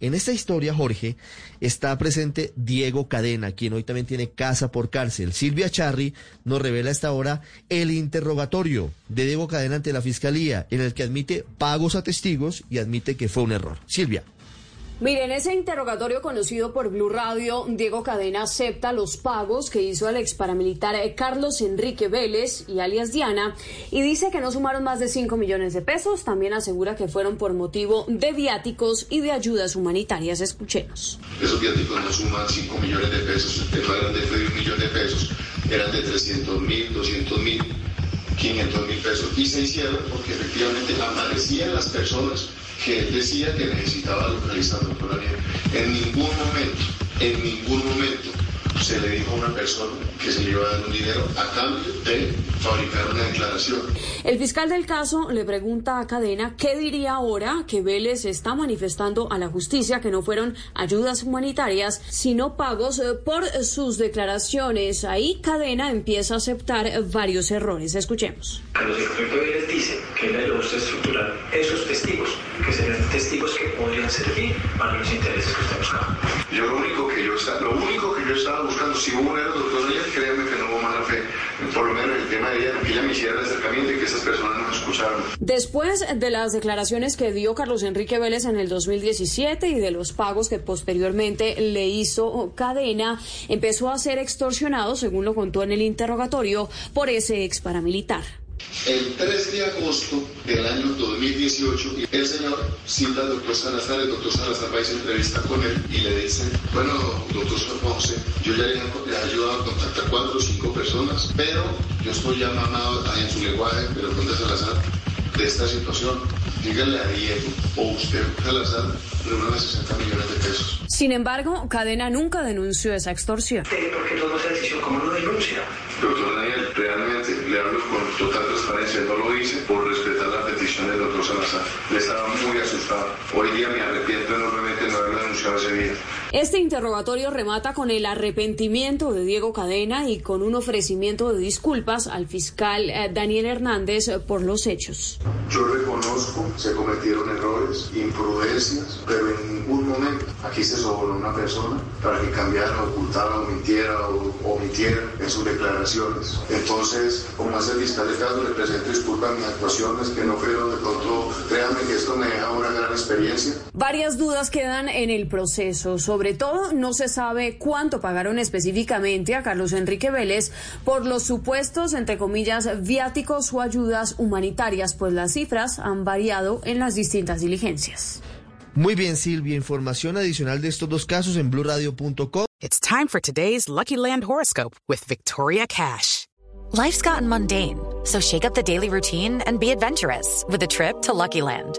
En esta historia, Jorge, está presente Diego Cadena, quien hoy también tiene casa por cárcel. Silvia Charri nos revela a esta hora el interrogatorio de Diego Cadena ante la Fiscalía, en el que admite pagos a testigos y admite que fue un error. Silvia. Miren, ese interrogatorio conocido por Blue Radio, Diego Cadena acepta los pagos que hizo el ex paramilitar Carlos Enrique Vélez y alias Diana y dice que no sumaron más de 5 millones de pesos. También asegura que fueron por motivo de viáticos y de ayudas humanitarias. Escuchemos. Esos viáticos no suman 5 millones de pesos, no eran de un millón de pesos, eran de 300 mil, 200 mil, 500 mil pesos y se hicieron porque efectivamente aparecían las personas que él decía que necesitaba localizar al doctor Ariel. En ningún momento, en ningún momento se le dijo a una persona que se le iba a dar un dinero a cambio de fabricar una declaración. El fiscal del caso le pregunta a Cadena qué diría ahora que Vélez está manifestando a la justicia que no fueron ayudas humanitarias, sino pagos eh, por sus declaraciones. Ahí Cadena empieza a aceptar varios errores. Escuchemos. Carlos Enrique Vélez dice que él le gusta estructurar esos testigos, que serían testigos que podrían servir para los intereses que usted buscaba. Estaba buscando, si hubo un error, doctor Ariel, créanme que no hubo mala fe. Por lo menos el tema de ella, que ella me hiciera el acercamiento y que esas personas nos escucharon. Después de las declaraciones que dio Carlos Enrique Vélez en el 2017 y de los pagos que posteriormente le hizo Cadena, empezó a ser extorsionado, según lo contó en el interrogatorio, por ese ex paramilitar. El 3 de agosto del año 2018, el señor cita al doctor Salazar, el doctor Salazar va a entrevista con él y le dice, bueno, doctor Ponce, yo ya le he ayudado a contactar cuatro o cinco personas, pero yo estoy ya mamado en su lenguaje, pero con Salazar, de esta situación. Díganle a Diego o usted, Salazar, reúnan 60 millones de pesos. Sin embargo, Cadena nunca denunció esa extorsión. ¿Por qué tomó esa decisión? ¿Cómo no denuncia? Doctor Daniel, realmente le hablo con total transparencia. No lo hice por respetar la petición del doctor Salazar. Le estaba muy asustado. Hoy día me arrepiento enormemente de no haberlo denunciado ese día. Este interrogatorio remata con el arrepentimiento de Diego Cadena y con un ofrecimiento de disculpas al fiscal eh, Daniel Hernández por los hechos. Yo reconozco, se cometieron errores, imprudencias, pero en ningún momento aquí se sobornó una persona para que cambiara, ocultara, mintiera o omitiera en sus declaraciones. Entonces, como hace el fiscal de caso, le presento disculpas a mis actuaciones, que no creo de pronto, créanme que esto me deja una gran experiencia. Varias dudas quedan en el proceso. Sobre todo, no se sabe cuánto pagaron específicamente a Carlos Enrique Vélez por los supuestos, entre comillas, viáticos o ayudas humanitarias, pues las cifras han variado en las distintas diligencias. Muy bien, Silvia. Información adicional de estos dos casos en blurradio.com. It's time for today's Lucky Land horoscope with Victoria Cash. Life's gotten mundane, so shake up the daily routine and be adventurous with a trip to Lucky Land.